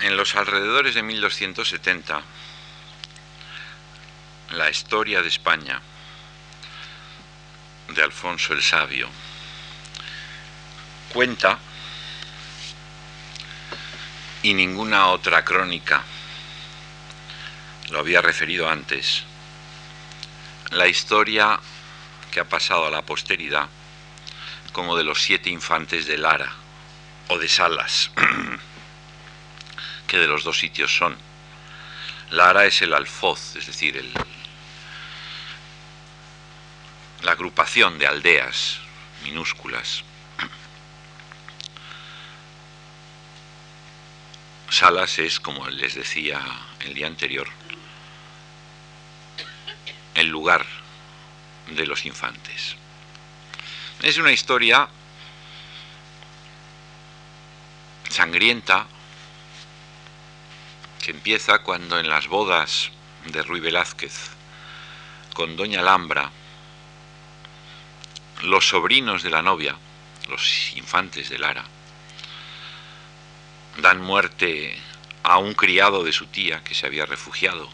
En los alrededores de 1270, la historia de España de Alfonso el Sabio cuenta, y ninguna otra crónica lo había referido antes, la historia que ha pasado a la posteridad como de los siete infantes de Lara o de Salas, que de los dos sitios son. Lara es el alfoz, es decir, el, la agrupación de aldeas minúsculas. Salas es, como les decía el día anterior, el lugar de los infantes. Es una historia sangrienta que empieza cuando en las bodas de Ruy Velázquez con Doña Alhambra, los sobrinos de la novia, los infantes de Lara, dan muerte a un criado de su tía que se había refugiado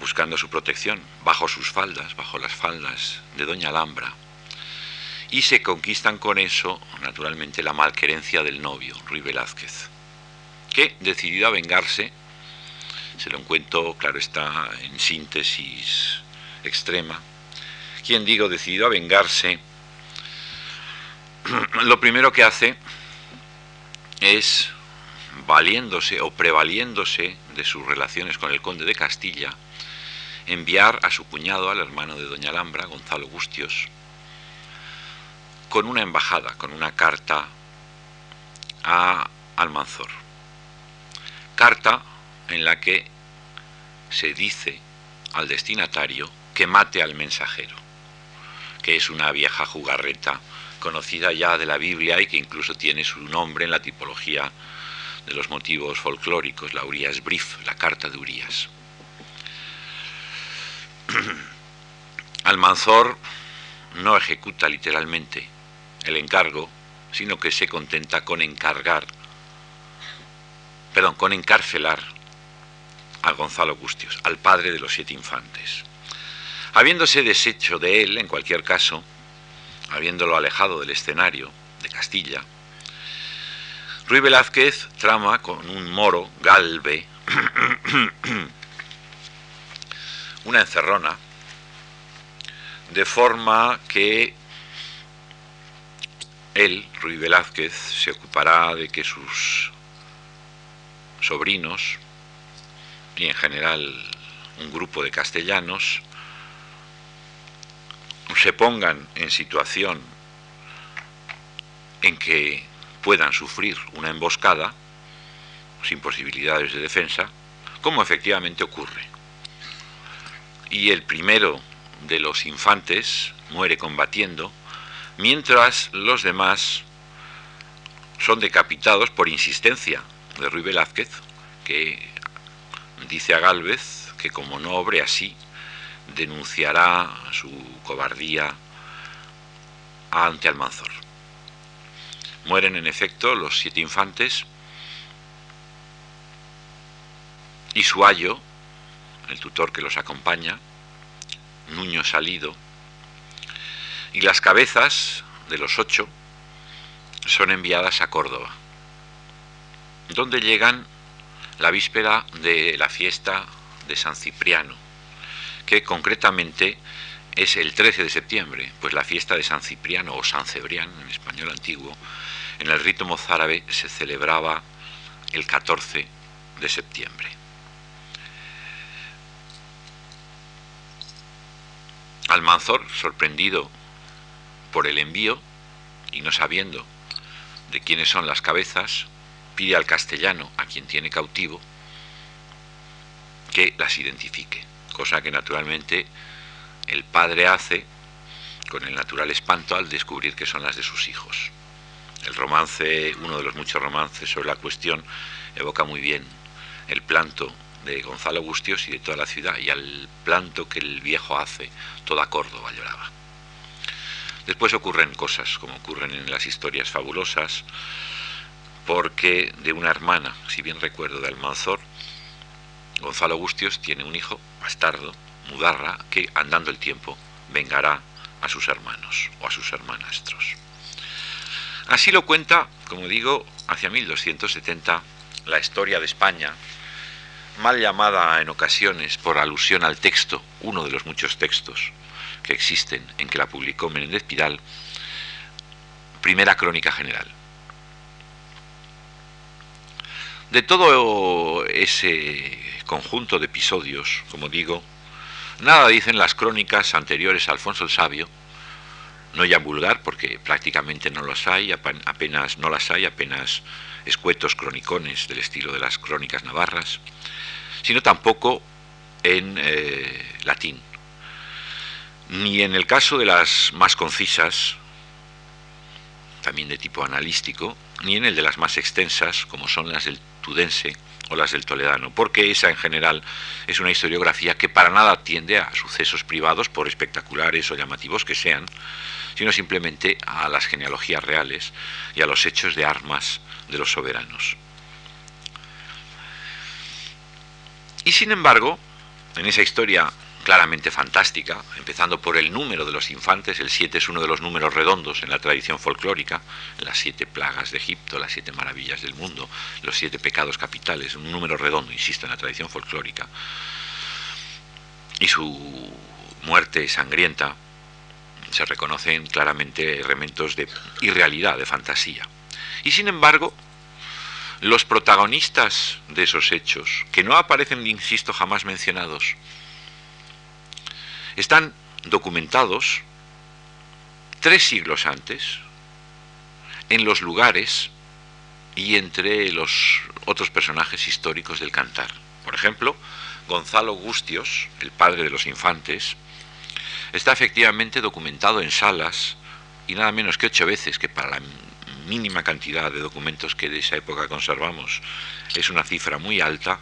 buscando su protección bajo sus faldas, bajo las faldas de Doña Alhambra, y se conquistan con eso, naturalmente, la malquerencia del novio, Ruy Velázquez, que, decidido a vengarse, se lo encuentro, claro está, en síntesis extrema, quien digo, decidido a vengarse, lo primero que hace es, valiéndose o prevaliéndose de sus relaciones con el conde de Castilla, enviar a su cuñado, al hermano de doña Alhambra, Gonzalo Gustios, con una embajada, con una carta a Almanzor. Carta en la que se dice al destinatario que mate al mensajero, que es una vieja jugarreta conocida ya de la Biblia y que incluso tiene su nombre en la tipología de los motivos folclóricos, la Urias Brief, la carta de Urias. Almanzor no ejecuta literalmente el encargo, sino que se contenta con encargar, perdón, con encarcelar a Gonzalo Gustios, al padre de los siete infantes. Habiéndose deshecho de él, en cualquier caso, habiéndolo alejado del escenario de Castilla, Ruy Velázquez trama con un moro, Galve, una encerrona, de forma que él, Ruy Velázquez, se ocupará de que sus sobrinos y en general un grupo de castellanos se pongan en situación en que puedan sufrir una emboscada sin posibilidades de defensa, como efectivamente ocurre. Y el primero de los infantes muere combatiendo, mientras los demás son decapitados por insistencia de Ruy Velázquez, que dice a Gálvez que como no obre así, denunciará su cobardía ante Almanzor. Mueren en efecto los siete infantes y su ayo, el tutor que los acompaña, Nuño Salido, y las cabezas de los ocho son enviadas a Córdoba, donde llegan la víspera de la fiesta de San Cipriano, que concretamente es el 13 de septiembre, pues la fiesta de San Cipriano o San Cebrián en español antiguo, en el rito mozárabe se celebraba el 14 de septiembre. Almanzor, sorprendido por el envío y no sabiendo de quiénes son las cabezas, pide al castellano, a quien tiene cautivo, que las identifique, cosa que naturalmente el padre hace con el natural espanto al descubrir que son las de sus hijos. El romance, uno de los muchos romances sobre la cuestión, evoca muy bien el planto de Gonzalo Gustios y de toda la ciudad, y al planto que el viejo hace, toda Córdoba lloraba. Después ocurren cosas, como ocurren en las historias fabulosas, porque de una hermana, si bien recuerdo, de Almanzor, Gonzalo Gustios tiene un hijo bastardo, Mudarra, que andando el tiempo vengará a sus hermanos o a sus hermanastros. Así lo cuenta, como digo, hacia 1270 la historia de España, mal llamada en ocasiones por alusión al texto, uno de los muchos textos que existen en que la publicó Menéndez Pidal, primera crónica general. De todo ese conjunto de episodios, como digo, nada dicen las crónicas anteriores a Alfonso el Sabio, no ya vulgar, porque prácticamente no las hay, apenas no las hay, apenas escuetos cronicones del estilo de las crónicas navarras, sino tampoco en eh, latín. Ni en el caso de las más concisas, también de tipo analístico, ni en el de las más extensas, como son las del tudense o las del toledano, porque esa en general es una historiografía que para nada atiende a sucesos privados, por espectaculares o llamativos que sean, sino simplemente a las genealogías reales y a los hechos de armas de los soberanos. Y sin embargo, en esa historia claramente fantástica, empezando por el número de los infantes, el 7 es uno de los números redondos en la tradición folclórica, las siete plagas de Egipto, las siete maravillas del mundo, los siete pecados capitales, un número redondo, insisto, en la tradición folclórica, y su muerte sangrienta, se reconocen claramente elementos de irrealidad, de fantasía. Y sin embargo, los protagonistas de esos hechos, que no aparecen, insisto, jamás mencionados, están documentados tres siglos antes en los lugares y entre los otros personajes históricos del cantar. Por ejemplo, Gonzalo Gustios, el padre de los infantes, está efectivamente documentado en salas y nada menos que ocho veces, que para la mínima cantidad de documentos que de esa época conservamos es una cifra muy alta,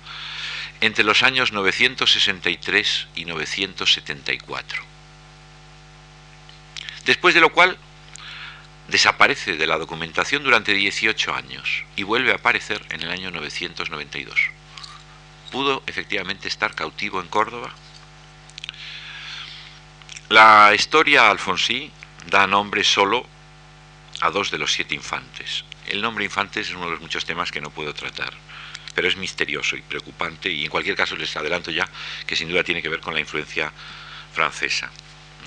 entre los años 963 y 974. Después de lo cual desaparece de la documentación durante 18 años y vuelve a aparecer en el año 992. ¿Pudo efectivamente estar cautivo en Córdoba? La historia alfonsí da nombre solo a dos de los siete infantes. El nombre infantes es uno de los muchos temas que no puedo tratar, pero es misterioso y preocupante y en cualquier caso les adelanto ya que sin duda tiene que ver con la influencia francesa,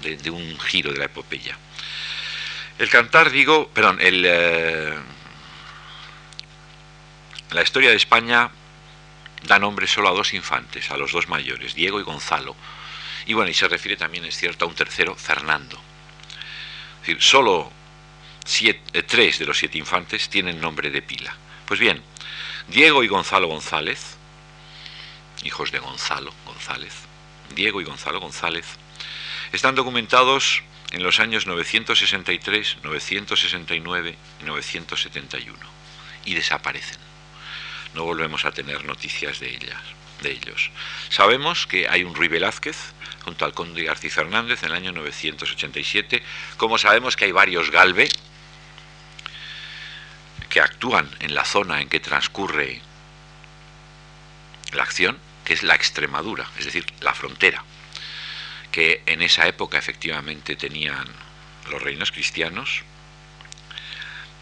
de, un giro de la epopeya. El cantar, digo, perdón, eh, la historia de España da nombre solo a dos infantes, a los dos mayores, Diego y Gonzalo, y bueno, y se refiere también, es cierto, a un tercero, Fernando. Es decir, solo eh, tres de los siete infantes tienen nombre de pila. Pues bien, Diego y Gonzalo González, hijos de Gonzalo González, Diego y Gonzalo González, están documentados en los años 963, 969 y 971 y desaparecen. No volvemos a tener noticias de ellas, de ellos. Sabemos que hay un Ruy Velázquez, junto al conde García Fernández en el año 987. Como sabemos que hay varios Galve que actúan en la zona en que transcurre la acción, que es la Extremadura, es decir, la frontera, que en esa época efectivamente tenían los reinos cristianos.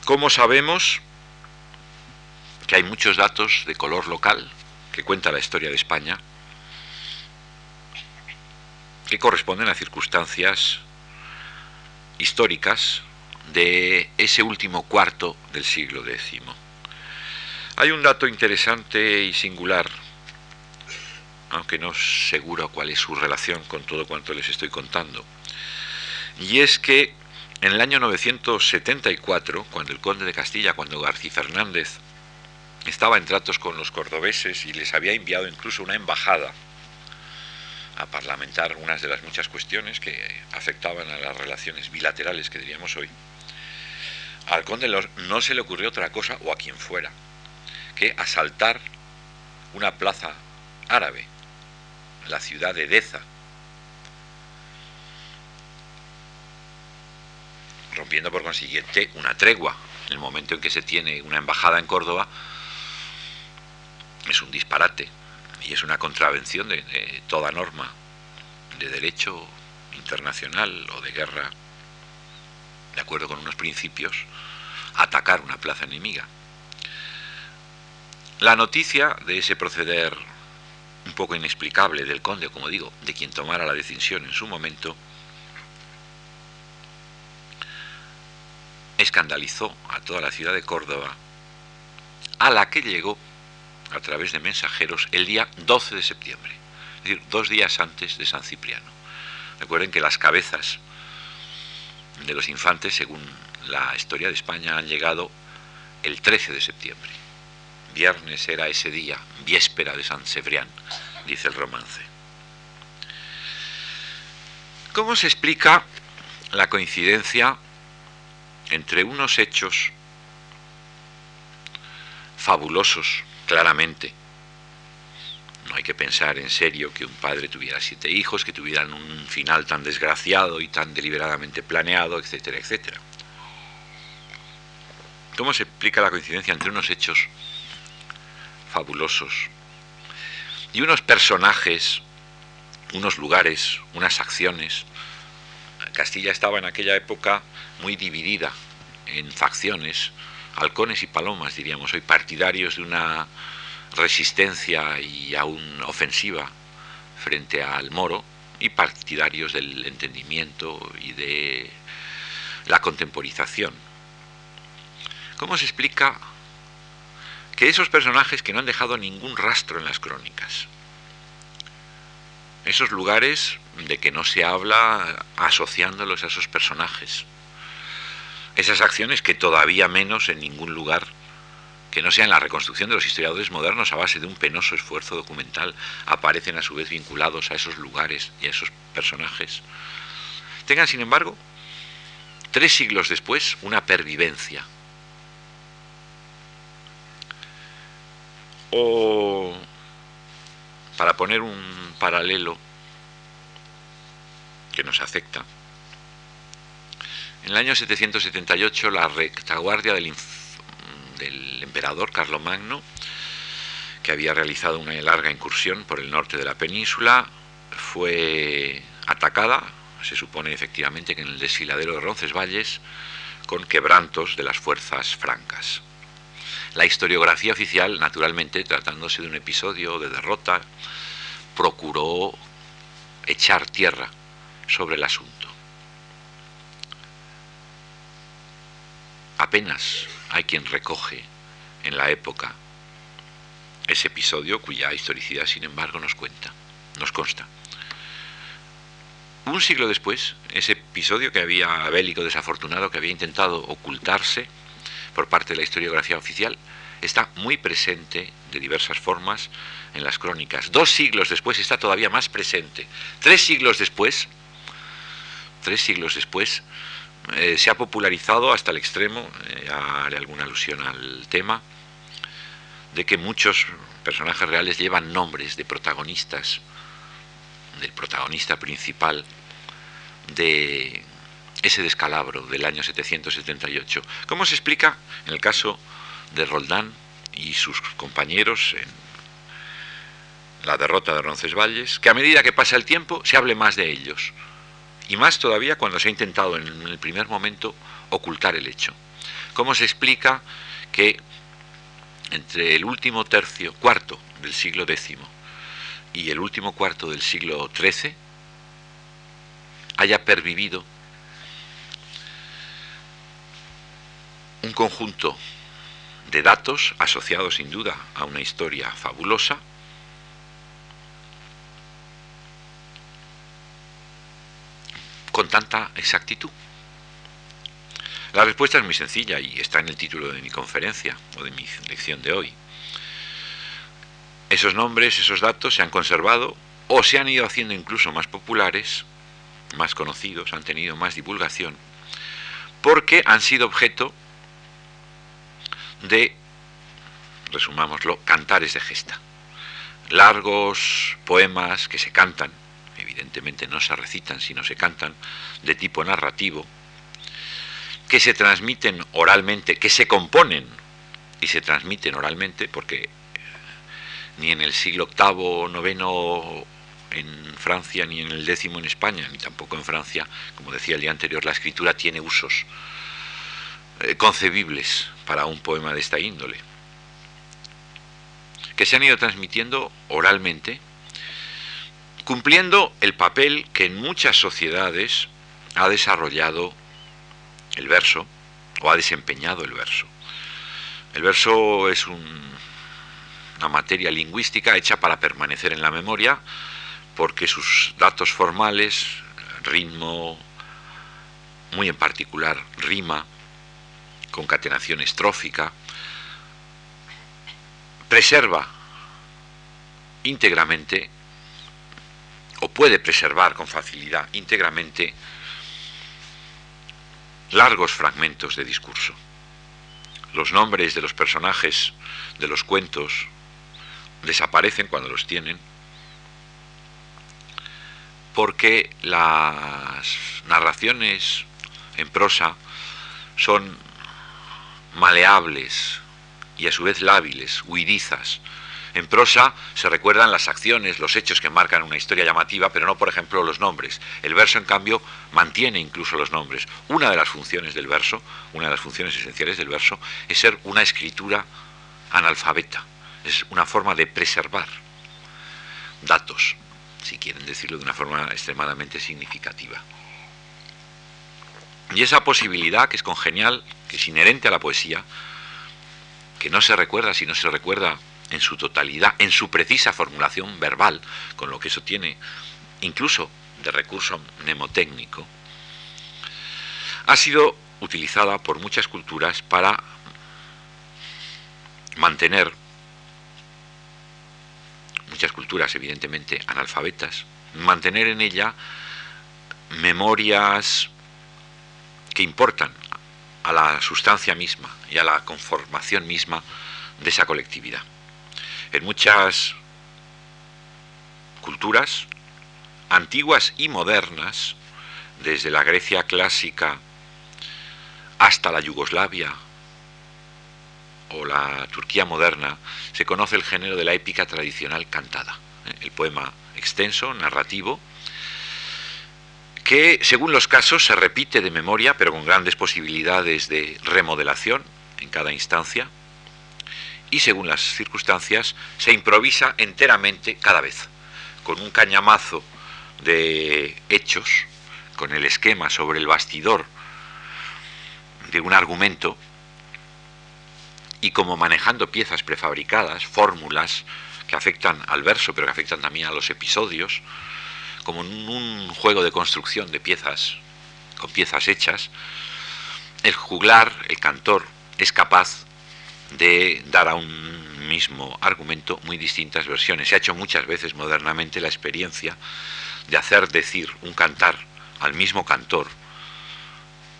Como sabemos que hay muchos datos de color local que cuenta la historia de España, que corresponden a circunstancias históricas de ese último cuarto del siglo X. Hay un dato interesante y singular, aunque no seguro cuál es su relación con todo cuanto les estoy contando, y es que en el año 974, cuando el conde de Castilla, cuando García Fernández estaba en tratos con los cordobeses y les había enviado incluso una embajada a parlamentar algunas de las muchas cuestiones que afectaban a las relaciones bilaterales que diríamos hoy, al conde no se le ocurrió otra cosa, o a quien fuera, que asaltar una plaza árabe, la ciudad de Deza, rompiendo por consiguiente una tregua. En el momento en que se tiene una embajada en Córdoba, es un disparate y es una contravención de, toda norma de derecho internacional o de guerra, de acuerdo con unos principios, atacar una plaza enemiga. La noticia de ese proceder un poco inexplicable del conde, como digo, de quien tomara la decisión en su momento, escandalizó a toda la ciudad de Córdoba, a la que llegó a través de mensajeros el día 12 de septiembre, es decir, dos días antes de San Cipriano. Recuerden que las cabezas de los infantes, según la historia de España, han llegado el 13 de septiembre. Viernes era ese día, víspera de San Cebrián, dice el romance. ¿Cómo se explica la coincidencia entre unos hechos fabulosos, claramente. No hay que pensar en serio que un padre tuviera siete hijos, que tuvieran un final tan desgraciado y tan deliberadamente planeado, etcétera, etcétera. ¿Cómo se explica la coincidencia entre unos hechos fabulosos y unos personajes, unos lugares, unas acciones? Castilla estaba en aquella época muy dividida en facciones, halcones y palomas, diríamos hoy, partidarios de una resistencia y aún ofensiva frente al moro y partidarios del entendimiento y de la contemporización. ¿Cómo se explica que esos personajes que no han dejado ningún rastro en las crónicas, esos lugares de que no se habla asociándolos a esos personajes, esas acciones que todavía menos en ningún lugar que no sea en la reconstrucción de los historiadores modernos a base de un penoso esfuerzo documental, aparecen a su vez vinculados a esos lugares y a esos personajes. Tengan, sin embargo, tres siglos después, una pervivencia. O, para poner un paralelo que nos afecta, en el año 778 la retaguardia del, del emperador Carlomagno, que había realizado una larga incursión por el norte de la península, fue atacada, se supone efectivamente que en el desfiladero de Roncesvalles, con quebrantos de las fuerzas francas. La historiografía oficial, naturalmente, tratándose de un episodio de derrota, procuró echar tierra sobre el asunto. apenas hay quien recoge en la época ese episodio cuya historicidad, sin embargo, nos cuenta, nos consta. Un siglo después, ese episodio que había bélico desafortunado, que había intentado ocultarse por parte de la historiografía oficial, está muy presente de diversas formas en las crónicas. Dos siglos después está todavía más presente. Tres siglos después, tres siglos después, eh, se ha popularizado hasta el extremo, eh, haré alguna alusión al tema, de que muchos personajes reales llevan nombres de protagonistas, del protagonista principal de ese descalabro del año 778. ¿Cómo se explica en el caso de Roldán y sus compañeros en la derrota de Roncesvalles, que a medida que pasa el tiempo se hable más de ellos? Y más todavía cuando se ha intentado en el primer momento ocultar el hecho. ¿Cómo se explica que entre el último tercio, cuarto del siglo X y el último cuarto del siglo XIII haya pervivido un conjunto de datos asociados sin duda a una historia fabulosa con tanta exactitud? La respuesta es muy sencilla y está en el título de mi conferencia o de mi lección de hoy. Esos nombres, esos datos se han conservado o se han ido haciendo incluso más populares, más conocidos, han tenido más divulgación, porque han sido objeto de, resumámoslo, cantares de gesta. Largos poemas que se cantan evidentemente no se recitan, sino se cantan, de tipo narrativo, que se transmiten oralmente, que se componen y se transmiten oralmente, porque ni en el siglo VIII IX en Francia, ni en el décimo en España, ni tampoco en Francia, como decía el día anterior, la escritura tiene usos eh, concebibles para un poema de esta índole, que se han ido transmitiendo oralmente, cumpliendo el papel que en muchas sociedades ha desarrollado el verso o ha desempeñado el verso. El verso es una materia lingüística hecha para permanecer en la memoria porque sus datos formales, ritmo, muy en particular rima, concatenación estrófica, preserva íntegramente o puede preservar con facilidad íntegramente largos fragmentos de discurso. Los nombres de los personajes de los cuentos desaparecen cuando los tienen porque las narraciones en prosa son maleables y a su vez lábiles, huidizas. En prosa se recuerdan las acciones, los hechos que marcan una historia llamativa, pero no, por ejemplo, los nombres. El verso, en cambio, mantiene incluso los nombres. Una de las funciones del verso, una de las funciones esenciales del verso, es ser una escritura analfabeta. Es una forma de preservar datos, si quieren decirlo de una forma extremadamente significativa. Y esa posibilidad, que es congenial, que es inherente a la poesía, que no se recuerda si no se recuerda en su totalidad, en su precisa formulación verbal, con lo que eso tiene incluso de recurso mnemotécnico, ha sido utilizada por muchas culturas para mantener muchas culturas evidentemente analfabetas, mantener en ella memorias que importan a la sustancia misma y a la conformación misma de esa colectividad. En muchas culturas, antiguas y modernas, desde la Grecia clásica hasta la Yugoslavia o la Turquía moderna, se conoce el género de la épica tradicional cantada, ¿eh? el poema extenso, narrativo, que según los casos se repite de memoria, pero con grandes posibilidades de remodelación en cada instancia, y según las circunstancias se improvisa enteramente cada vez, con un cañamazo de hechos, con el esquema sobre el bastidor de un argumento, y como manejando piezas prefabricadas, fórmulas que afectan al verso, pero que afectan también a los episodios, como en un juego de construcción de piezas, con piezas hechas, el juglar, el cantor, es capaz de dar a un mismo argumento muy distintas versiones. Se ha hecho muchas veces modernamente la experiencia de hacer decir un cantar al mismo cantor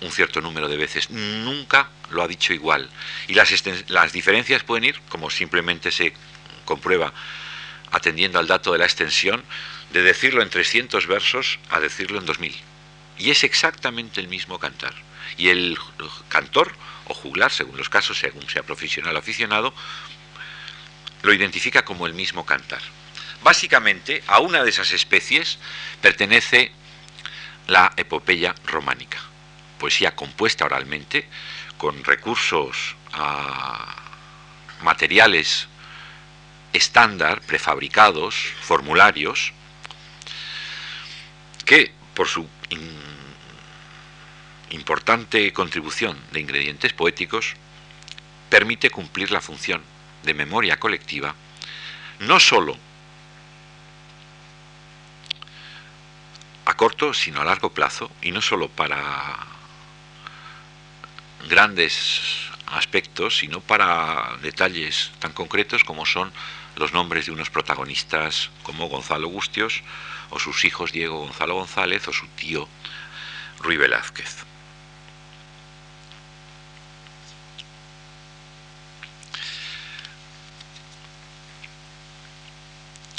un cierto número de veces. Nunca lo ha dicho igual. Y las, las diferencias pueden ir, como simplemente se comprueba atendiendo al dato de la extensión, de decirlo en 300 versos a decirlo en 2000. Y es exactamente el mismo cantar. Y el cantor o juglar, según los casos, según sea profesional o aficionado, lo identifica como el mismo cantar. Básicamente, a una de esas especies pertenece la epopeya románica poesía compuesta oralmente, con recursos a materiales estándar, prefabricados, formularios, que por su importante contribución de ingredientes poéticos permite cumplir la función de memoria colectiva, no sólo a corto, sino a largo plazo, y no sólo para grandes aspectos, sino para detalles tan concretos como son los nombres de unos protagonistas como Gonzalo Gustios o sus hijos Diego Gonzalo González o su tío Ruy Velázquez.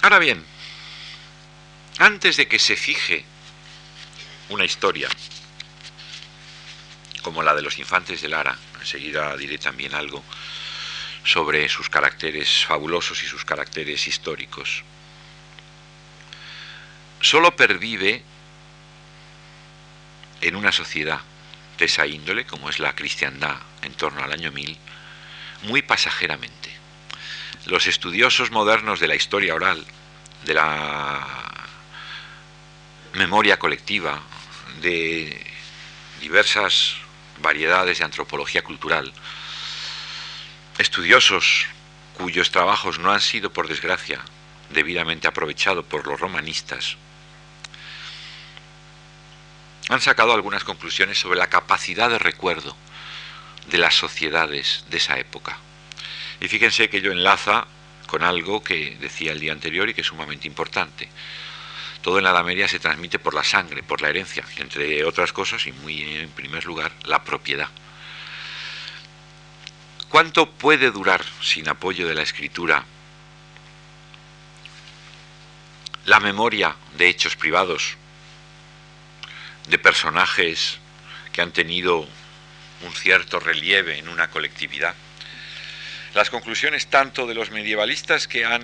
Ahora bien, antes de que se fije una historia como la de los infantes de Lara, enseguida diré también algo sobre sus caracteres fabulosos y sus caracteres históricos, solo pervive en una sociedad de esa índole, como es la cristiandad en torno al año 1000, muy pasajeramente. Los estudiosos modernos de la historia oral, de la memoria colectiva, de diversas variedades de antropología cultural, estudiosos cuyos trabajos no han sido, por desgracia, debidamente aprovechados por los romanistas, han sacado algunas conclusiones sobre la capacidad de recuerdo de las sociedades de esa época. Y fíjense que ello enlaza con algo que decía el día anterior y que es sumamente importante. Todo en la Edad se transmite por la sangre, por la herencia, entre otras cosas, y muy en primer lugar, la propiedad. ¿Cuánto puede durar sin apoyo de la escritura la memoria de hechos privados, de personajes que han tenido un cierto relieve en una colectividad? Las conclusiones tanto de los medievalistas que han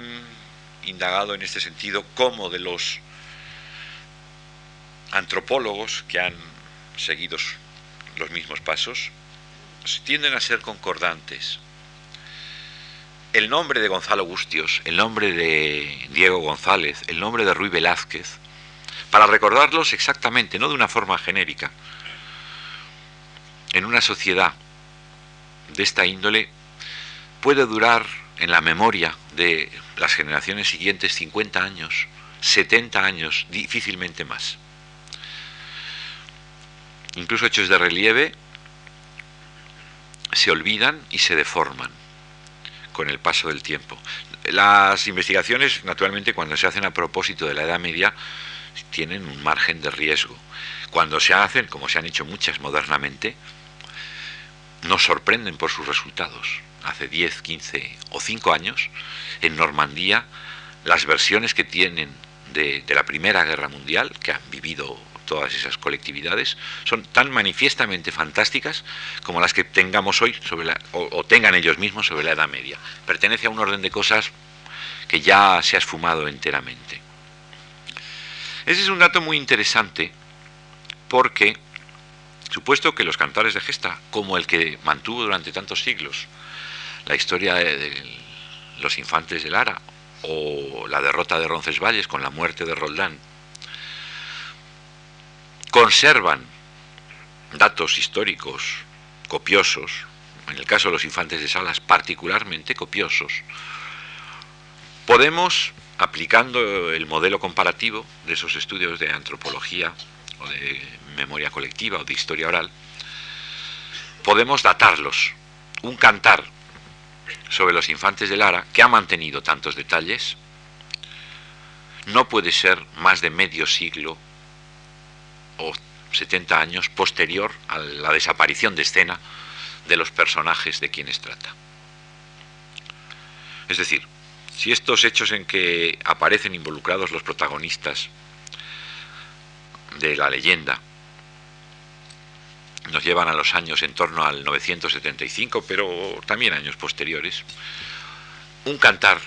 indagado en este sentido como de los antropólogos que han seguido los mismos pasos tienden a ser concordantes. El nombre de Gonzalo Gustios, el nombre de Diego González, el nombre de Ruy Velázquez, para recordarlos exactamente, no de una forma genérica, en una sociedad de esta índole puede durar en la memoria de las generaciones siguientes 50 años, 70 años, difícilmente más. Incluso hechos de relieve se olvidan y se deforman con el paso del tiempo. Las investigaciones, naturalmente, cuando se hacen a propósito de la Edad Media, tienen un margen de riesgo. Cuando se hacen, como se han hecho muchas modernamente, nos sorprenden por sus resultados. Hace 10, 15 o 5 años, en Normandía, las versiones que tienen de, la Primera Guerra Mundial, que han vivido todas esas colectividades son tan manifiestamente fantásticas como las que tengamos hoy sobre la, o, tengan ellos mismos sobre la Edad Media. Pertenece a un orden de cosas que ya se ha esfumado enteramente. Ese es un dato muy interesante porque, supuesto que los cantares de gesta, como el que mantuvo durante tantos siglos la historia de, los infantes de Lara o la derrota de Roncesvalles con la muerte de Roldán, conservan datos históricos copiosos, en el caso de los infantes de Salas particularmente copiosos, podemos, aplicando el modelo comparativo de esos estudios de antropología o de memoria colectiva o de historia oral, podemos datarlos. Un cantar sobre los infantes de Lara, que ha mantenido tantos detalles, no puede ser más de medio siglo o 70 años posterior a la desaparición de escena de los personajes de quienes trata. Es decir, si estos hechos en que aparecen involucrados los protagonistas de la leyenda nos llevan a los años en torno al 975, pero también años posteriores, un cantar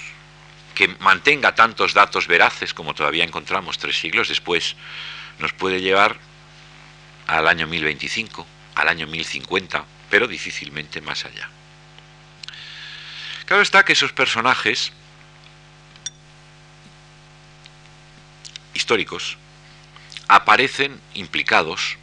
que mantenga tantos datos veraces como todavía encontramos tres siglos después, nos puede llevar al año 1025, al año 1050, pero difícilmente más allá. Claro está que esos personajes históricos aparecen implicados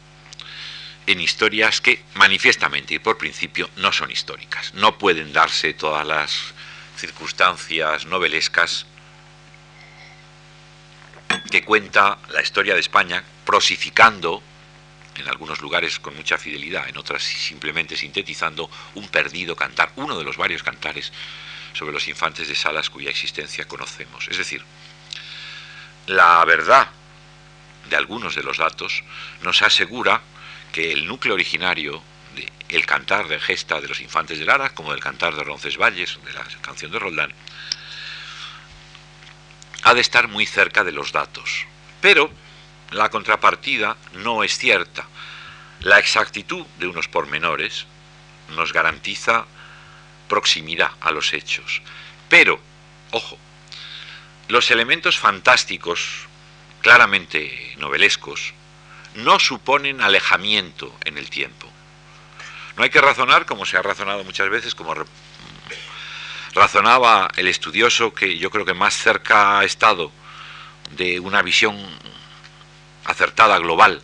en historias que manifiestamente y por principio no son históricas. No pueden darse todas las circunstancias novelescas que cuenta la historia de España prosificando, en algunos lugares con mucha fidelidad, en otras simplemente sintetizando, un perdido cantar, uno de los varios cantares sobre los infantes de Salas cuya existencia conocemos. Es decir, la verdad de algunos de los datos nos asegura que el núcleo originario del cantar de gesta de los infantes de Lara, como del cantar de Roncesvalles, de la canción de Roldán, ha de estar muy cerca de los datos. Pero la contrapartida no es cierta. La exactitud de unos pormenores nos garantiza proximidad a los hechos. Pero, ojo, los elementos fantásticos, claramente novelescos, no suponen alejamiento en el tiempo. No hay que razonar como se ha razonado muchas veces, como razonaba el estudioso que yo creo que más cerca ha estado de una visión acertada global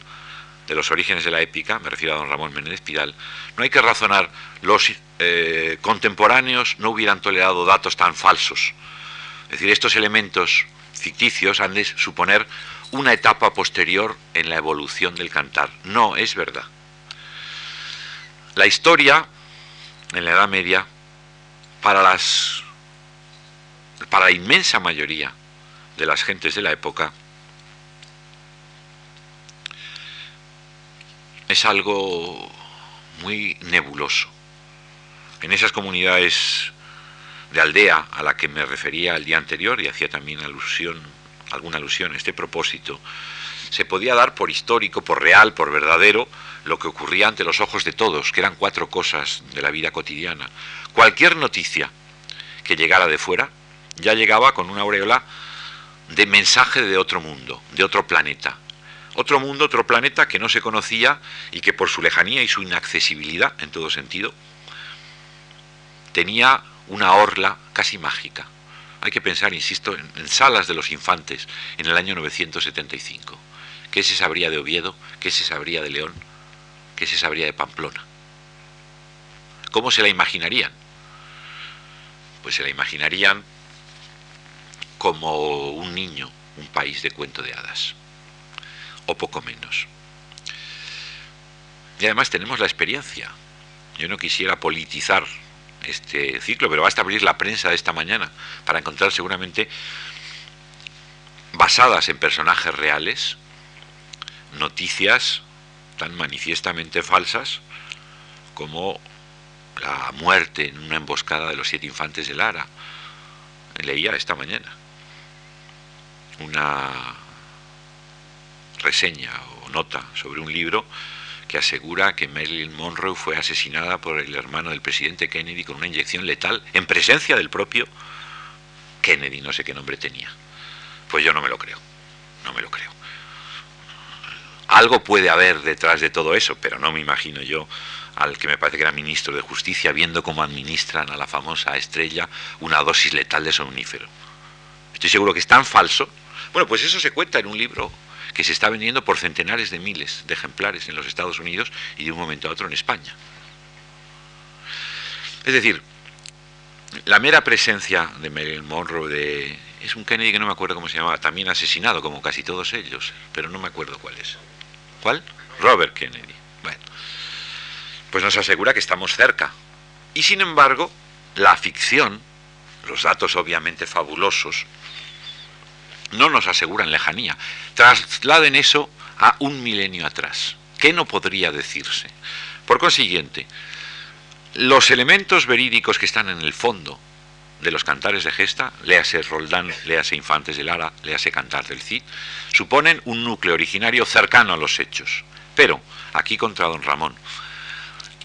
de los orígenes de la épica, me refiero a don Ramón Menéndez Pidal, no hay que razonar, los eh, contemporáneos no hubieran tolerado datos tan falsos. Es decir, estos elementos ficticios han de suponer una etapa posterior en la evolución del cantar. No, es verdad. La historia, en la Edad Media, para las para la inmensa mayoría de las gentes de la época, es algo muy nebuloso. En esas comunidades de aldea a la que me refería el día anterior y hacía también alusión, alguna alusión a este propósito, se podía dar por histórico, por real, por verdadero, lo que ocurría ante los ojos de todos, que eran cuatro cosas de la vida cotidiana. Cualquier noticia que llegara de fuera ya llegaba con una aureola de mensaje de otro mundo, de otro planeta, otro mundo, otro planeta que no se conocía y que por su lejanía y su inaccesibilidad, en todo sentido, tenía una orla casi mágica. Hay que pensar, insisto, en, salas de los infantes en el año 975. ¿Qué se sabría de Oviedo? ¿Qué se sabría de León? ¿Qué se sabría de Pamplona? ¿Cómo se la imaginarían? Pues se la imaginarían como un niño, un país de cuento de hadas o poco menos. Y además tenemos la experiencia. Yo no quisiera politizar este ciclo, pero basta abrir la prensa de esta mañana para encontrar seguramente basadas en personajes reales, noticias tan manifiestamente falsas como la muerte en una emboscada de los siete infantes de Lara. Leía esta mañana una reseña o nota sobre un libro que asegura que Marilyn Monroe fue asesinada por el hermano del presidente Kennedy con una inyección letal en presencia del propio Kennedy, no sé qué nombre tenía. Pues yo no me lo creo, no me lo creo. Algo puede haber detrás de todo eso, pero no me imagino yo al que me parece que era ministro de Justicia viendo cómo administran a la famosa estrella una dosis letal de somnífero. Estoy seguro que es tan falso. Bueno, pues eso se cuenta en un libro que se está vendiendo por centenares de miles de ejemplares en los Estados Unidos y de un momento a otro en España. Es decir, la mera presencia de Marilyn Monroe, de, es un Kennedy que no me acuerdo cómo se llamaba, también asesinado como casi todos ellos, pero no me acuerdo cuál es. ¿Cuál? Robert Kennedy. Bueno, pues nos asegura que estamos cerca. Y sin embargo, la ficción, los datos obviamente fabulosos, no nos aseguran lejanía. Trasladen eso a un milenio atrás. ¿Qué no podría decirse? Por consiguiente, los elementos verídicos que están en el fondo de los cantares de gesta, léase Roldán, léase Infantes de Lara, léase Cantar del Cid, suponen un núcleo originario cercano a los hechos. Pero, aquí contra don Ramón,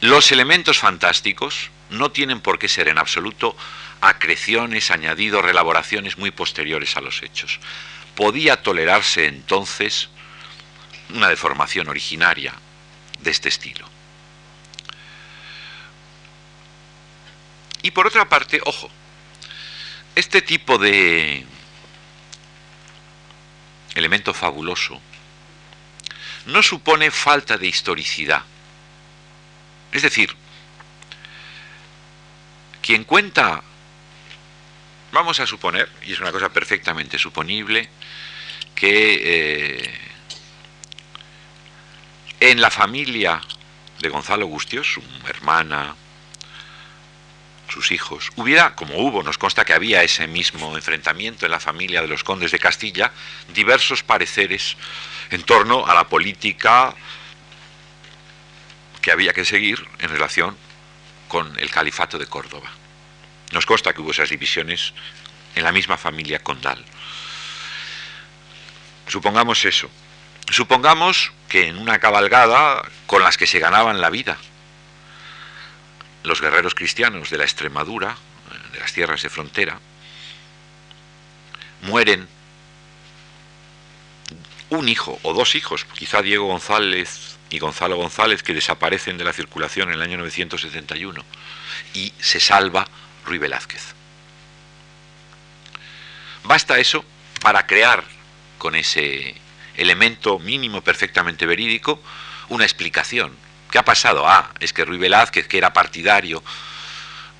los elementos fantásticos no tienen por qué ser en absoluto acreciones, añadidos, relaboraciones muy posteriores a los hechos. Podía tolerarse entonces una deformación originaria de este estilo. Y por otra parte, ojo, este tipo de elemento fabuloso no supone falta de historicidad. Es decir, quien cuenta Vamos a suponer, y es una cosa perfectamente suponible, que eh, en la familia de Gonzalo Gustios, su hermana, sus hijos, hubiera, como hubo, nos consta que había ese mismo enfrentamiento en la familia de los condes de Castilla, diversos pareceres en torno a la política que había que seguir en relación con el califato de Córdoba. Nos consta que hubo esas divisiones en la misma familia condal. Supongamos eso. Supongamos que en una cabalgada con las que se ganaban la vida los guerreros cristianos de la Extremadura, de las tierras de frontera, mueren un hijo o dos hijos, quizá Diego González y Gonzalo González, que desaparecen de la circulación en el año 971, y se salva Ruy Velázquez. Basta eso para crear con ese elemento mínimo perfectamente verídico una explicación. ¿Qué ha pasado? Ah, es que Ruy Velázquez, que era partidario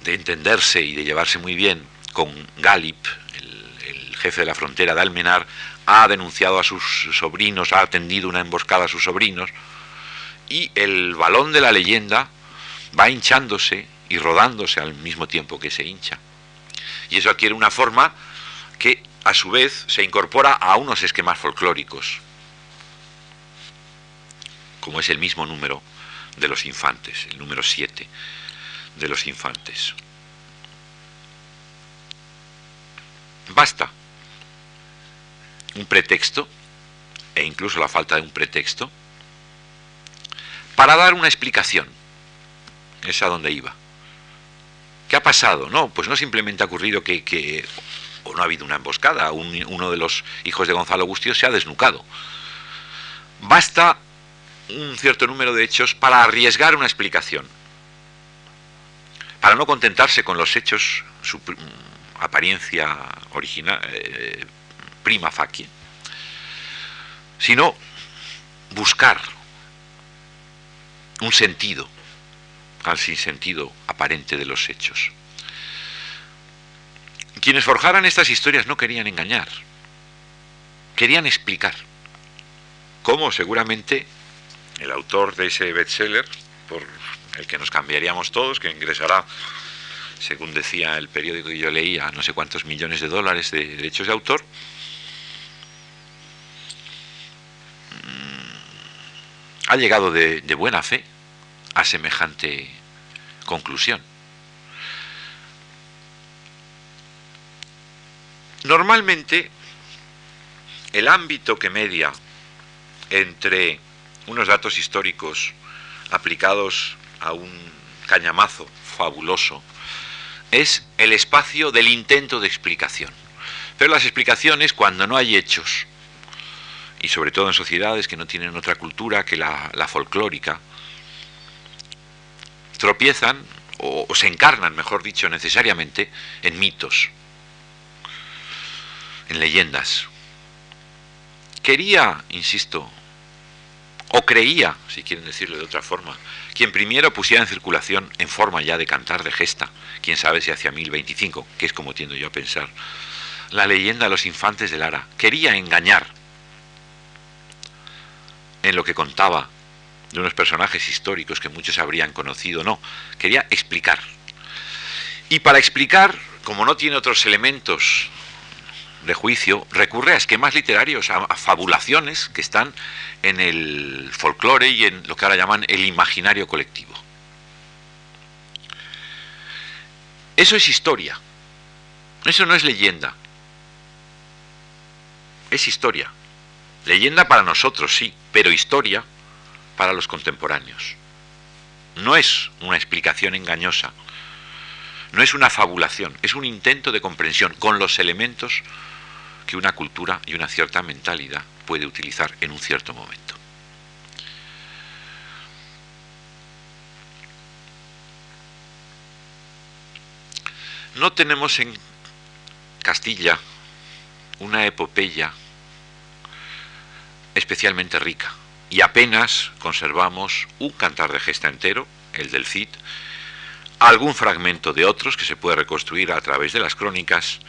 de entenderse y de llevarse muy bien con Galip, el, jefe de la frontera de Almenar, ha denunciado a sus sobrinos, ha atendido una emboscada a sus sobrinos, y el balón de la leyenda va hinchándose y rodándose al mismo tiempo que se hincha. Y eso adquiere una forma que a su vez se incorpora a unos esquemas folclóricos, como es el mismo número de los infantes, el número 7 de los infantes. Basta un pretexto, e incluso la falta de un pretexto, para dar una explicación. Es a donde iba. ¿Qué ha pasado? No, pues no simplemente ha ocurrido que, o no ha habido una emboscada, uno de los hijos de Gonzalo Agustio se ha desnucado. Basta un cierto número de hechos para arriesgar una explicación, para no contentarse con los hechos, su apariencia original, eh, prima facie, sino buscar un sentido al sinsentido aparente de los hechos. Quienes forjaran estas historias no querían engañar, querían explicar cómo seguramente el autor de ese bestseller, por el que nos cambiaríamos todos, que ingresará, según decía el periódico que yo leía, no sé cuántos millones de dólares de derechos de autor, ha llegado de, buena fe a semejante conclusión. Normalmente, el ámbito que media entre unos datos históricos aplicados a un cañamazo fabuloso es el espacio del intento de explicación. Pero las explicaciones, cuando no hay hechos, y sobre todo en sociedades que no tienen otra cultura que la, folclórica, tropiezan o, se encarnan, mejor dicho, necesariamente en mitos, en leyendas. Quería, insisto, o creía, si quieren decirlo de otra forma, quien primero pusiera en circulación en forma ya de cantar de gesta, quién sabe si hacia 1025, que es como tiendo yo a pensar, la leyenda de los infantes de Lara, quería engañar en lo que contaba de unos personajes históricos que muchos habrían conocido, no, quería explicar. Y para explicar, como no tiene otros elementos de juicio, recurre a esquemas literarios, a, fabulaciones que están en el folclore y en lo que ahora llaman el imaginario colectivo. Eso es historia. Eso no es leyenda. Es historia. Leyenda para nosotros, sí, pero historia para los contemporáneos. No es una explicación engañosa, no es una fabulación, es un intento de comprensión con los elementos que una cultura y una cierta mentalidad puede utilizar en un cierto momento. No tenemos en Castilla una epopeya especialmente rica y apenas conservamos un cantar de gesta entero, el del Cid, algún fragmento de otros que se puede reconstruir a través de las crónicas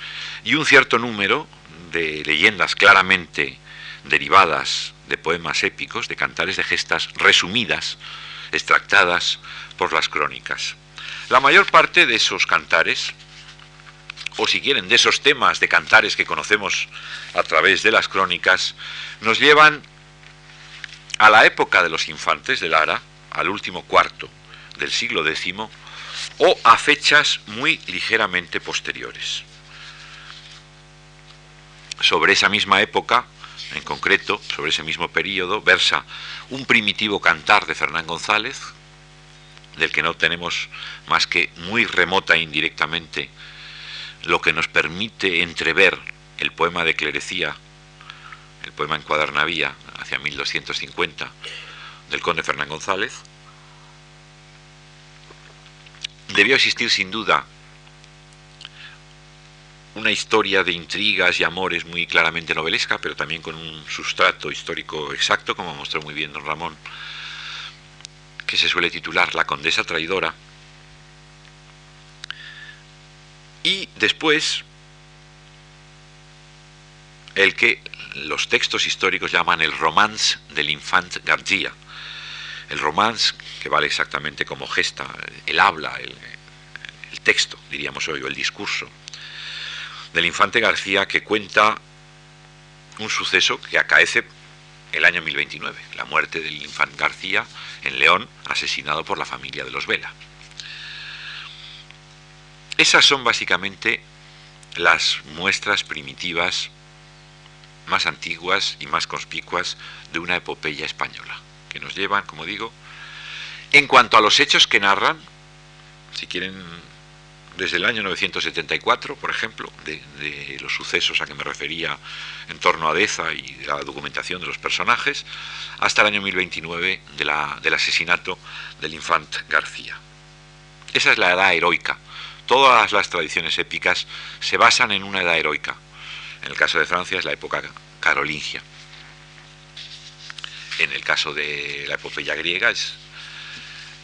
y un cierto número de leyendas claramente derivadas de poemas épicos, de cantares de gestas resumidas, extractadas por las crónicas. La mayor parte de esos cantares, o si quieren, de esos temas de cantares que conocemos a través de las crónicas, nos llevan a la época de los infantes de Lara, al último cuarto del siglo X, o a fechas muy ligeramente posteriores. Sobre esa misma época en concreto, sobre ese mismo periodo, versa un primitivo cantar de Fernán González, del que no tenemos más que muy remota e indirectamente lo que nos permite entrever el poema de Clerecía, el poema en Cuadernavía, hacia 1250, del conde Fernán González, debió existir sin duda una historia de intrigas y amores muy claramente novelesca, pero también con un sustrato histórico exacto, como mostró muy bien don Ramón, que se suele titular La Condesa Traidora. Y después, el que los textos históricos llaman el romance del infant García. El romance, que vale exactamente como gesta, el habla, el, texto, diríamos hoy, o el discurso del infante García que cuenta un suceso que acaece el año 1029, la muerte del infante García en León, asesinado por la familia de los Vela. Esas son básicamente las muestras primitivas más antiguas y más conspicuas de una epopeya española, que nos llevan, como digo, en cuanto a los hechos que narran, si quieren desde el año 974, por ejemplo, de, los sucesos a que me refería en torno a Deza y la documentación de los personajes, hasta el año 1029 de la, del asesinato del infante García. Esa es la edad heroica. Todas las tradiciones épicas se basan en una edad heroica. En el caso de Francia es la época carolingia. En el caso de la epopeya griega es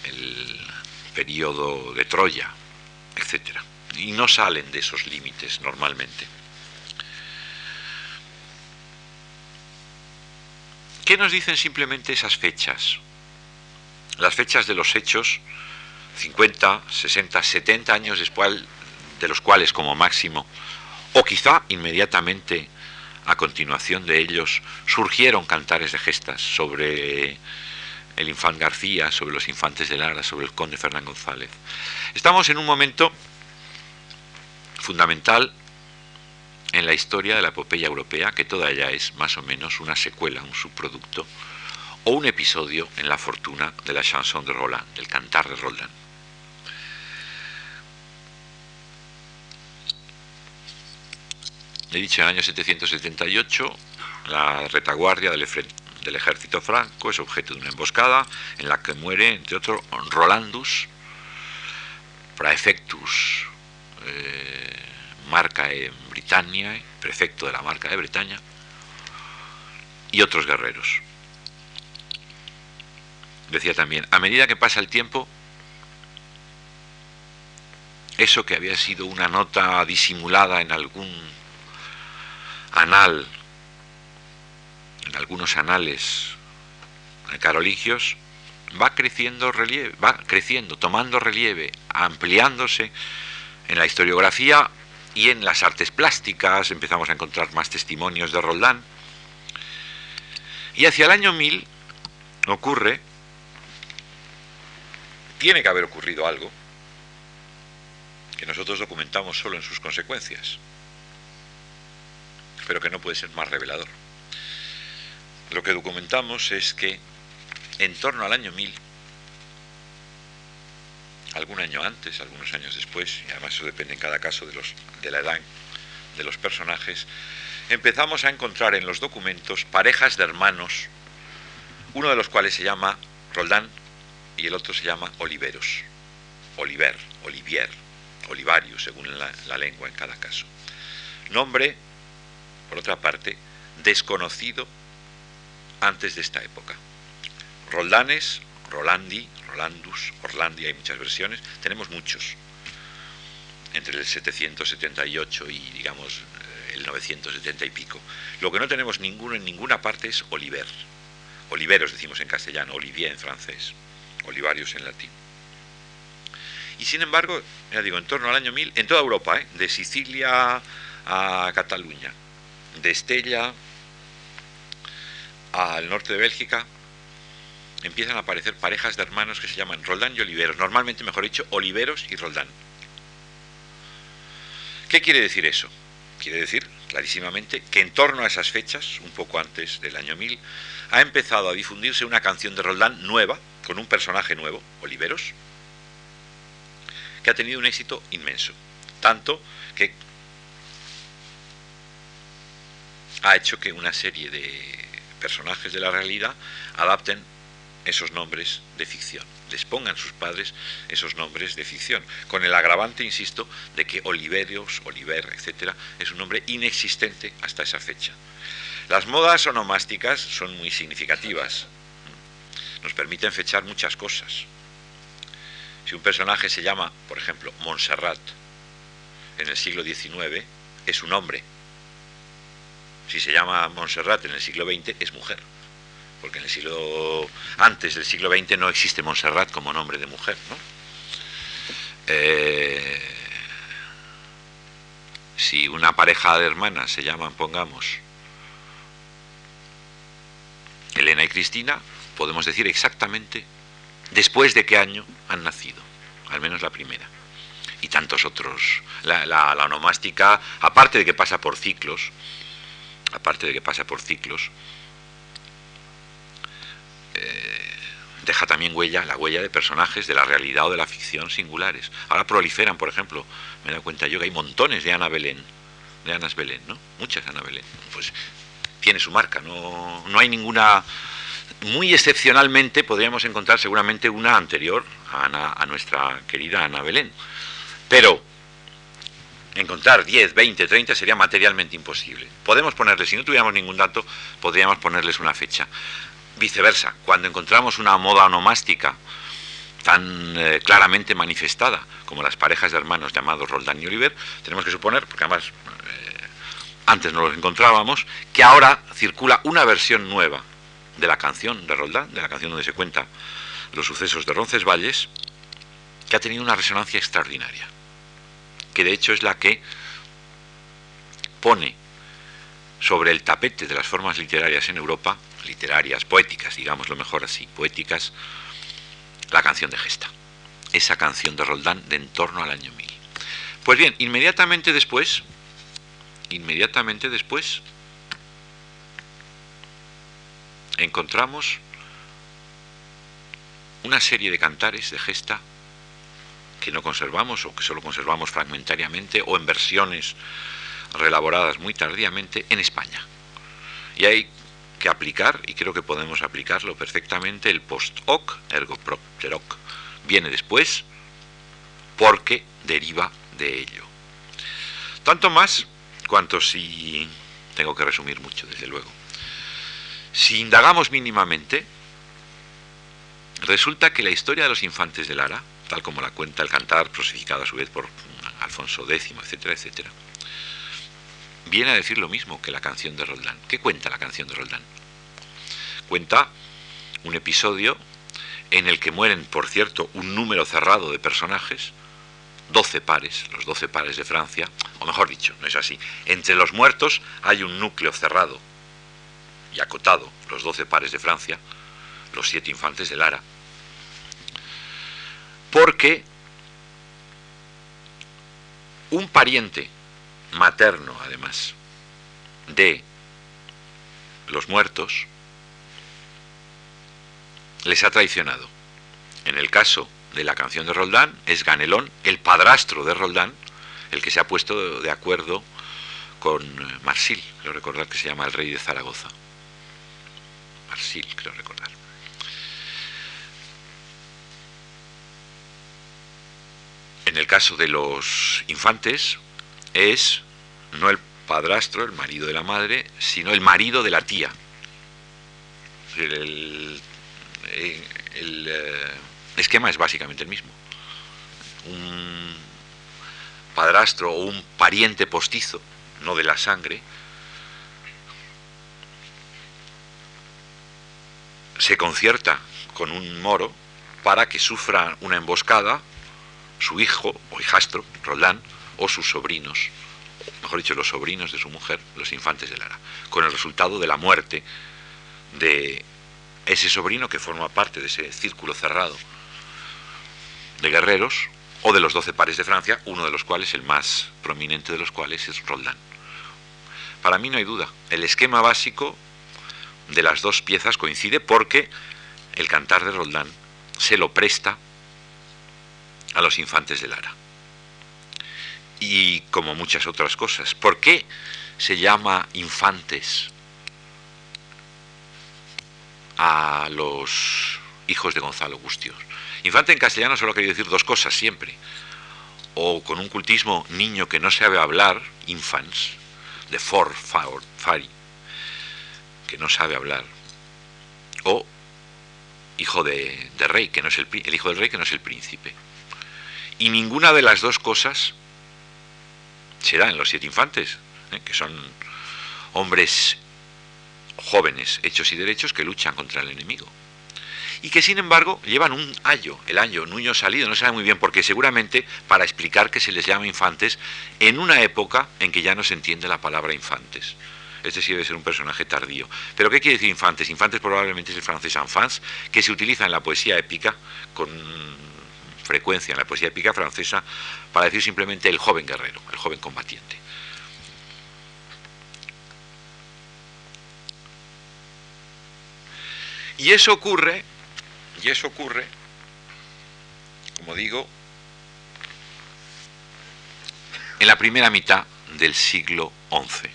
el periodo de Troya, etcétera Y no salen de esos límites normalmente. ¿Qué nos dicen simplemente esas fechas? Las fechas de los hechos, 50, 60, 70 años después, de los cuales como máximo, o quizá inmediatamente a continuación de ellos, surgieron cantares de gestas sobre el infante García, sobre los infantes de Lara, sobre el conde Fernán González. Estamos en un momento fundamental en la historia de la epopeya europea, que toda ella es más o menos una secuela, un subproducto, o un episodio en la fortuna de la chanson de Roland, del cantar de Roland. He dicho en el año 778, la retaguardia del, ejército franco es objeto de una emboscada en la que muere, entre otros, Rolandus, praefectus, eh, marca en Britannia, prefecto de la marca de Bretaña, y otros guerreros. Decía también, a medida que pasa el tiempo, eso que había sido una nota disimulada en algún anal en algunos anales carolingios, va creciendo relieve, va creciendo, tomando relieve, ampliándose en la historiografía y en las artes plásticas, empezamos a encontrar más testimonios de Roldán. Y hacia el año 1000 ocurre, tiene que haber ocurrido algo, que nosotros documentamos solo en sus consecuencias, pero que no puede ser más revelador lo que documentamos es que en torno al año 1000, algún año antes, algunos años después, y además eso depende en cada caso de, los, la edad de los personajes, empezamos a encontrar en los documentos parejas de hermanos, uno de los cuales se llama Roldán y el otro se llama Oliveros, Oliver, Olivier, Olivario, según la, la lengua en cada caso. Nombre, por otra parte, desconocido antes de esta época. Roldanes, Rolandi, Rolandus, Orlandi, hay muchas versiones, tenemos muchos. Entre el 778 y digamos eh, el 970 y pico. Lo que no tenemos ninguno en ninguna parte es Oliver. Oliveros decimos en castellano, Olivier en francés, Olivarius en latín. Y sin embargo, ya digo, en torno al año 1000, en toda Europa, ¿eh? de Sicilia a Cataluña, de Estella al norte de Bélgica, empiezan a aparecer parejas de hermanos que se llaman Roldán y Oliveros, normalmente, mejor dicho, Oliveros y Roldán. ¿Qué quiere decir eso? Quiere decir clarísimamente que en torno a esas fechas, un poco antes del año 1000, ha empezado a difundirse una canción de Roldán nueva, con un personaje nuevo, Oliveros, que ha tenido un éxito inmenso. Tanto que ha hecho que una serie de personajes de la realidad adapten esos nombres de ficción, les pongan sus padres esos nombres de ficción, con el agravante, insisto, de que Oliverios, Oliver, etcétera, es un nombre inexistente hasta esa fecha. Las modas onomásticas son muy significativas, nos permiten fechar muchas cosas. Si un personaje se llama, por ejemplo, Montserrat en el siglo XIX, es un hombre. Si se llama Montserrat en el siglo XX, es mujer porque en el siglo antes del siglo XX no existe Montserrat como nombre de mujer, ¿no? Eh, si una pareja de hermanas se llaman, pongamos, Elena y Cristina, podemos decir exactamente después de qué año han nacido, al menos la primera. Y tantos otros. La, la, la onomástica, aparte de que pasa por ciclos, aparte de que pasa por ciclos, eh, deja también huella, la huella de personajes de la realidad o de la ficción singulares. Ahora proliferan, por ejemplo, me da cuenta yo que hay montones de Ana Belén, de Anas Belén, ¿no? Muchas Ana Belén. Pues tiene su marca, no, no hay ninguna... Muy excepcionalmente podríamos encontrar seguramente una anterior a, a nuestra querida Ana Belén. Pero encontrar 10, 20, 30 sería materialmente imposible. Podemos ponerle, si no tuviéramos ningún dato, podríamos ponerles una fecha viceversa, cuando encontramos una moda onomástica tan eh, claramente manifestada como las parejas de hermanos llamados Roldán y Oliver, tenemos que suponer, porque además eh, antes no los encontrábamos, que ahora circula una versión nueva de la canción de Roldán, de la canción donde se cuenta los sucesos de Roncesvalles, que ha tenido una resonancia extraordinaria, que de hecho es la que pone sobre el tapete de las formas literarias en Europa literarias, poéticas, digamos lo mejor así, poéticas, la canción de Gesta. Esa canción de Roldán de en torno al año 1000. Pues bien, inmediatamente después, inmediatamente después, encontramos una serie de cantares de gesta que no conservamos o que solo conservamos fragmentariamente o en versiones relaboradas muy tardíamente en España. Y hay que aplicar, y creo que podemos aplicarlo perfectamente, el post hoc, ergo propter hoc, viene después porque deriva de ello. Tanto más cuanto si, tengo que resumir mucho, desde luego, si indagamos mínimamente, resulta que la historia de los infantes de Lara, tal como la cuenta el cantar, prosificado a su vez por Alfonso X, etcétera, etcétera, viene a decir lo mismo que la canción de Roldán. ¿Qué cuenta la canción de Roldán? Cuenta un episodio en el que mueren, por cierto, un número cerrado de personajes, 12 pares, los 12 pares de Francia, o mejor dicho, no es así. Entre los muertos hay un núcleo cerrado y acotado, los 12 pares de Francia, los siete infantes de Lara, porque un pariente materno, además, de los muertos, les ha traicionado. En el caso de la canción de Roldán, es Ganelón, el padrastro de Roldán, el que se ha puesto de acuerdo con eh, Marsil, creo recordar que se llama el rey de Zaragoza. Marsil, creo recordar. En el caso de los infantes, es no el padrastro, el marido de la madre, sino el marido de la tía. El, eh, esquema es básicamente el mismo. Un padrastro o un pariente postizo, no de la sangre, se concierta con un moro para que sufra una emboscada su hijo o hijastro, Roldán, o sus sobrinos, mejor dicho, los sobrinos de su mujer, los infantes de Lara, con el resultado de la muerte de ese sobrino que forma parte de ese círculo cerrado de guerreros, o de los doce pares de Francia, uno de los cuales, el más prominente de los cuales, es Roldán. Para mí no hay duda. El esquema básico de las dos piezas coincide porque el cantar de Roldán se lo presta a los infantes de Lara. Y como muchas otras cosas. ¿Por qué se llama infantes a los hijos de Gonzalo Gustios? Infante en castellano solo quería decir dos cosas siempre. O con un cultismo niño que no sabe hablar, infants, de for, fari, que no sabe hablar. O hijo de, rey, que no es el, el hijo del rey, que no es el príncipe. Y ninguna de las dos cosas se en los siete infantes, ¿eh? que son hombres jóvenes, hechos y derechos, que luchan contra el enemigo y que sin embargo llevan un año, el año Nuño salido, no se sabe muy bien porque seguramente para explicar que se les llama infantes en una época en que ya no se entiende la palabra infantes. Este sí debe ser un personaje tardío. ¿Pero qué quiere decir infantes? Infantes probablemente es el francés enfants, que se utiliza en la poesía épica con frecuencia, en la poesía épica francesa, para decir simplemente el joven guerrero, el joven combatiente. Y eso ocurre y eso ocurre, como digo, en la primera mitad del siglo XI.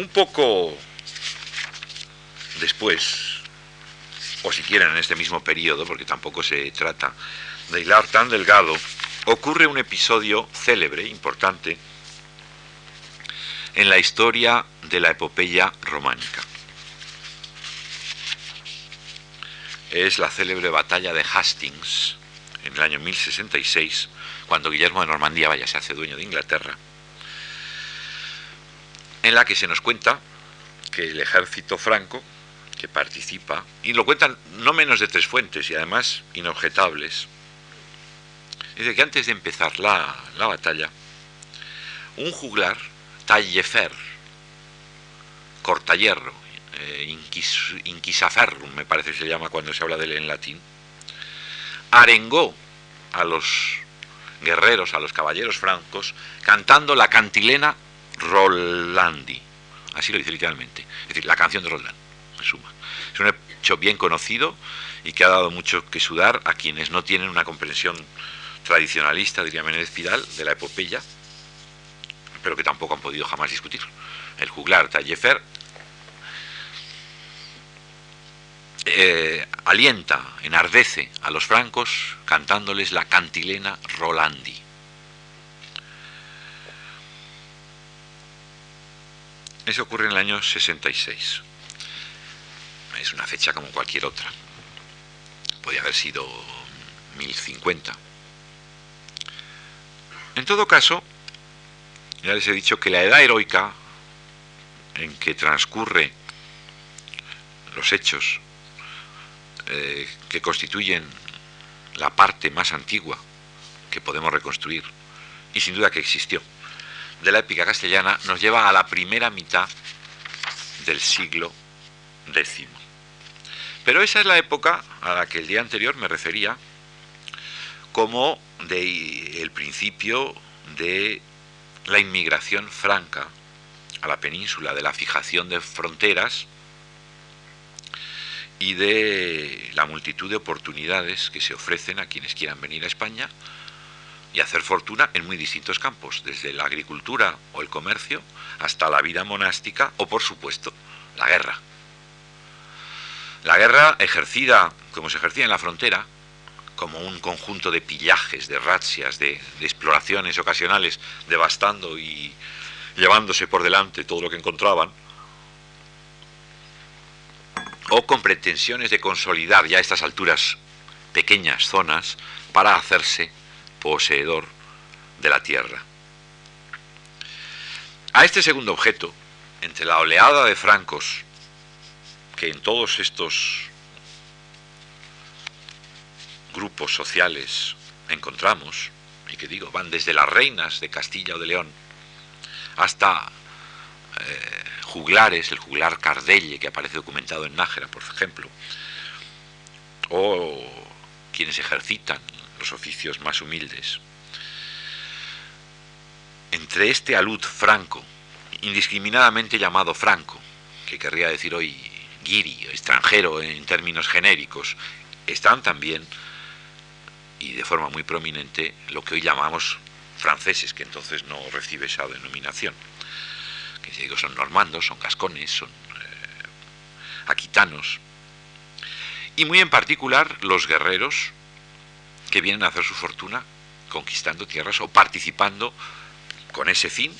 Un poco después, o si quieren en este mismo periodo, porque tampoco se trata de hilar tan delgado, ocurre un episodio célebre, importante, en la historia de la epopeya románica. es la célebre batalla de Hastings en el año 1066, cuando Guillermo de Normandía vaya, se hace dueño de Inglaterra, en la que se nos cuenta que el ejército franco, que participa, y lo cuentan no menos de tres fuentes y además inobjetables, dice que antes de empezar la, la batalla, un juglar, Tallefer, cortahierro, eh, inquisaferrum, me parece que se llama cuando se habla de él en latín, arengó a los guerreros, a los caballeros francos, cantando la cantilena Rolandi. Así lo dice literalmente. Es decir, la canción de Roland, Es un hecho bien conocido y que ha dado mucho que sudar a quienes no tienen una comprensión tradicionalista, diría Menéndez Pidal, de la epopeya, pero que tampoco han podido jamás discutir. El juglar Tallefer Eh, alienta, enardece a los francos cantándoles la cantilena Rolandi. Eso ocurre en el año 66. Es una fecha como cualquier otra. Podría haber sido 1050. En todo caso, ya les he dicho que la edad heroica en que transcurre los hechos eh, que constituyen la parte más antigua que podemos reconstruir, y sin duda que existió, de la épica castellana, nos lleva a la primera mitad del siglo X. Pero esa es la época a la que el día anterior me refería como de el principio de la inmigración franca a la península, de la fijación de fronteras y de la multitud de oportunidades que se ofrecen a quienes quieran venir a España y hacer fortuna en muy distintos campos, desde la agricultura o el comercio hasta la vida monástica o, por supuesto, la guerra. La guerra ejercida como se ejercía en la frontera, como un conjunto de pillajes, de razzias, de, exploraciones ocasionales, devastando y llevándose por delante todo lo que encontraban, o con pretensiones de consolidar ya estas alturas pequeñas zonas para hacerse poseedor de la tierra. A este segundo objeto, entre la oleada de francos que en todos estos grupos sociales encontramos, y que digo, van desde las reinas de Castilla o de León hasta eh, juglares, el juglar Cardelle, que aparece documentado en Nájera, por ejemplo, o quienes ejercitan los oficios más humildes. entre este alud franco, indiscriminadamente llamado franco, que querría decir hoy guiri, extranjero en términos genéricos, están también, y de forma muy prominente, lo que hoy llamamos franceses, que entonces no recibe esa denominación. Que digo, son normandos, son gascones, son eh, aquitanos. Y muy en particular los guerreros que vienen a hacer su fortuna conquistando tierras o participando con ese fin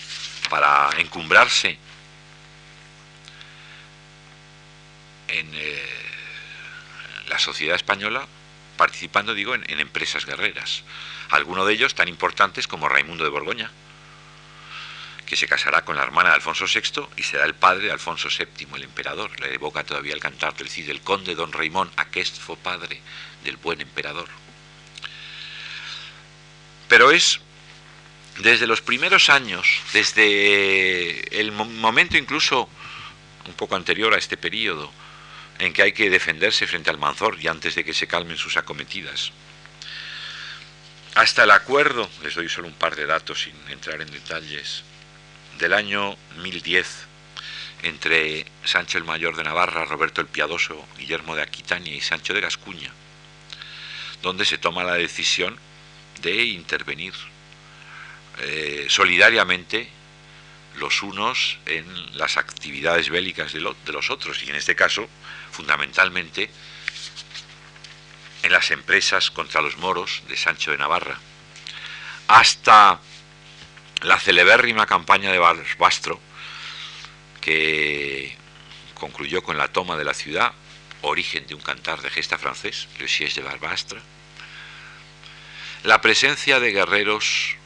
para encumbrarse en eh, la sociedad española participando, digo, en, empresas guerreras. Algunos de ellos tan importantes como Raimundo de Borgoña, que se casará con la hermana de Alfonso VI y será el padre de Alfonso VII, el emperador. Le evoca todavía el cantar del Cid, el conde don Raimón, aquest fue padre del buen emperador. Pero es desde los primeros años, desde el momento incluso un poco anterior a este periodo, en que hay que defenderse frente al Manzor y antes de que se calmen sus acometidas. Hasta el acuerdo, les doy solo un par de datos sin entrar en detalles, del año 1010 entre Sancho el Mayor de Navarra, Roberto el Piadoso, Guillermo de Aquitania y Sancho de Gascuña, donde se toma la decisión de intervenir eh, solidariamente los unos en las actividades bélicas de, de los otros, y en este caso fundamentalmente en las empresas contra los moros de Sancho de Navarra, hasta la celebérrima campaña de Barbastro, que concluyó con la toma de la ciudad, origen de un cantar de gesta francés, Siege de Barbastre, la presencia de guerreros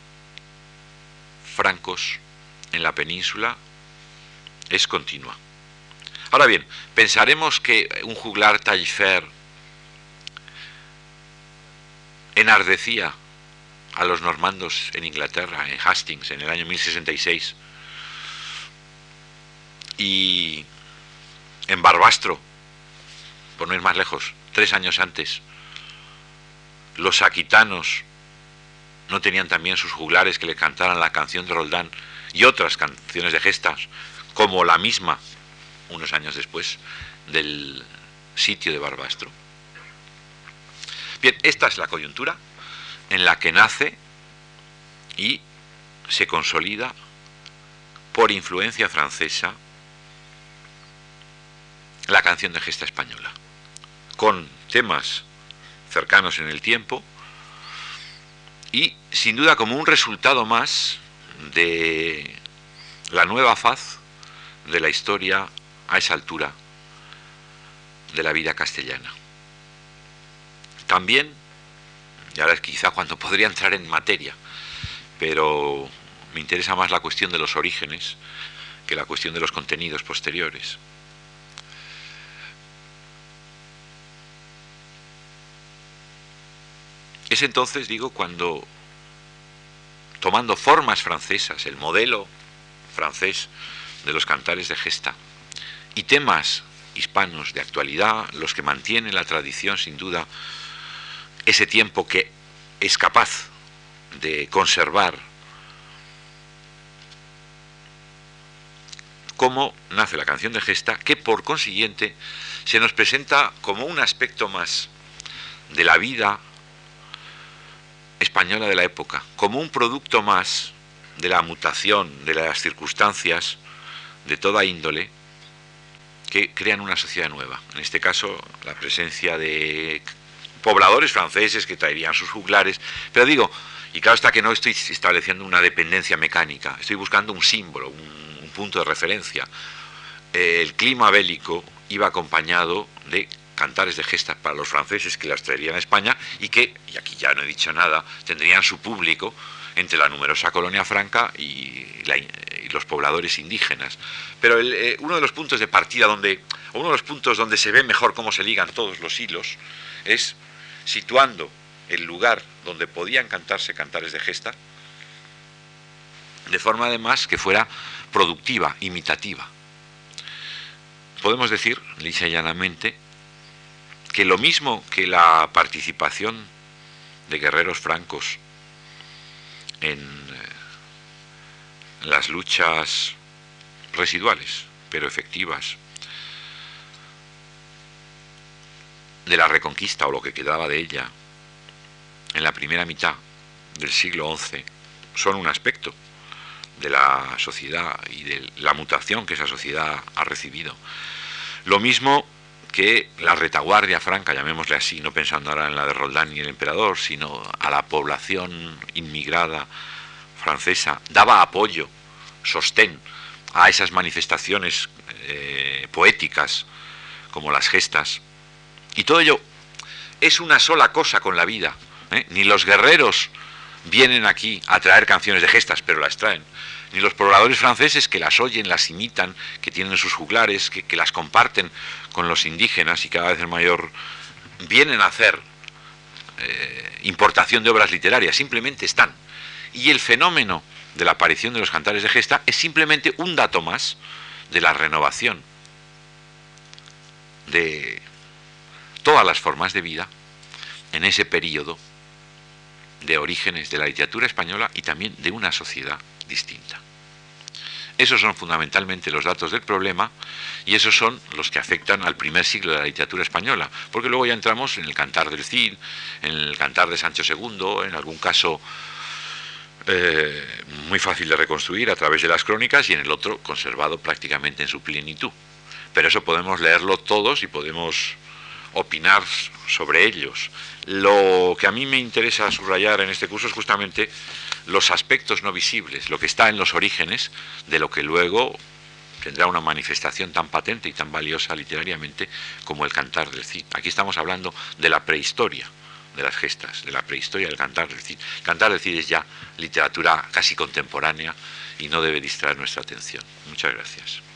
francos en la península es continua. Ahora bien, pensaremos que un juglar Taillefer enardecía a los normandos en Inglaterra, en Hastings, en el año 1066, y en Barbastro, por no ir más lejos, tres años antes, los aquitanos no tenían también sus juglares que le cantaran la canción de Roldán y otras canciones de gestas, como la misma unos años después del sitio de Barbastro. Bien, esta es la coyuntura en la que nace y se consolida por influencia francesa la canción de gesta española, con temas cercanos en el tiempo y sin duda como un resultado más de la nueva faz de la historia a esa altura de la vida castellana. También, y ahora es quizá cuando podría entrar en materia, pero me interesa más la cuestión de los orígenes que la cuestión de los contenidos posteriores. Es entonces, digo, cuando, tomando formas francesas, el modelo francés de los cantares de gesta, y temas hispanos de actualidad, los que mantienen la tradición sin duda, ese tiempo que es capaz de conservar cómo nace la canción de gesta, que por consiguiente se nos presenta como un aspecto más de la vida española de la época, como un producto más de la mutación, de las circunstancias de toda índole, que crean una sociedad nueva. En este caso, la presencia de pobladores franceses que traerían sus juglares. Pero digo, y claro está que no estoy estableciendo una dependencia mecánica, estoy buscando un símbolo, un, punto de referencia. el clima bélico iba acompañado de cantares de gestas para los franceses que las traerían a España y que, y aquí ya no he dicho nada, tendrían su público entre la numerosa colonia franca y, los pobladores indígenas. Pero eh, uno de los puntos de partida donde, uno de los puntos donde se ve mejor cómo se ligan todos los hilos, es situando el lugar donde podían cantarse cantares de gesta, de forma además que fuera productiva, imitativa. Podemos decir, lisa y llanamente, que lo mismo que la participación de guerreros francos en eh, las luchas residuales, pero efectivas, de la reconquista o lo que quedaba de ella en la primera mitad del siglo XI son un aspecto de la sociedad y de la mutación que esa sociedad ha recibido. Lo mismo que la retaguardia franca, llamémosle así, no pensando ahora en la de Roldán y el emperador, sino a la población inmigrada francesa, daba apoyo, sostén a esas manifestaciones eh, poéticas como las gestas. Y todo ello es una sola cosa con la vida. ¿eh? Ni los guerreros vienen aquí a traer canciones de gestas, pero las traen. Ni los pobladores franceses que las oyen, las imitan, que tienen sus juglares, que, las comparten con los indígenas y cada vez en mayor, vienen a hacer eh, importación de obras literarias, simplemente están. Y el fenómeno de la aparición de los cantares de gesta es simplemente un dato más de la renovación de todas las formas de vida en ese periodo de orígenes de la literatura española y también de una sociedad distinta. Esos son fundamentalmente los datos del problema y esos son los que afectan al primer siglo de la literatura española, porque luego ya entramos en el cantar del Cid, en el cantar de Sancho II, en algún caso eh, muy fácil de reconstruir a través de las crónicas y en el otro conservado prácticamente en su plenitud. Pero eso podemos leerlo todos y podemos opinar sobre ellos. Lo que a mí me interesa subrayar en este curso es justamente los aspectos no visibles, lo que está en los orígenes de lo que luego tendrá una manifestación tan patente y tan valiosa literariamente como el cantar del Cid. Aquí estamos hablando de la prehistoria de las gestas, de la prehistoria del cantar del Cid. Cantar del Cid es ya literatura casi contemporánea y no debe distraer nuestra atención. Muchas gracias.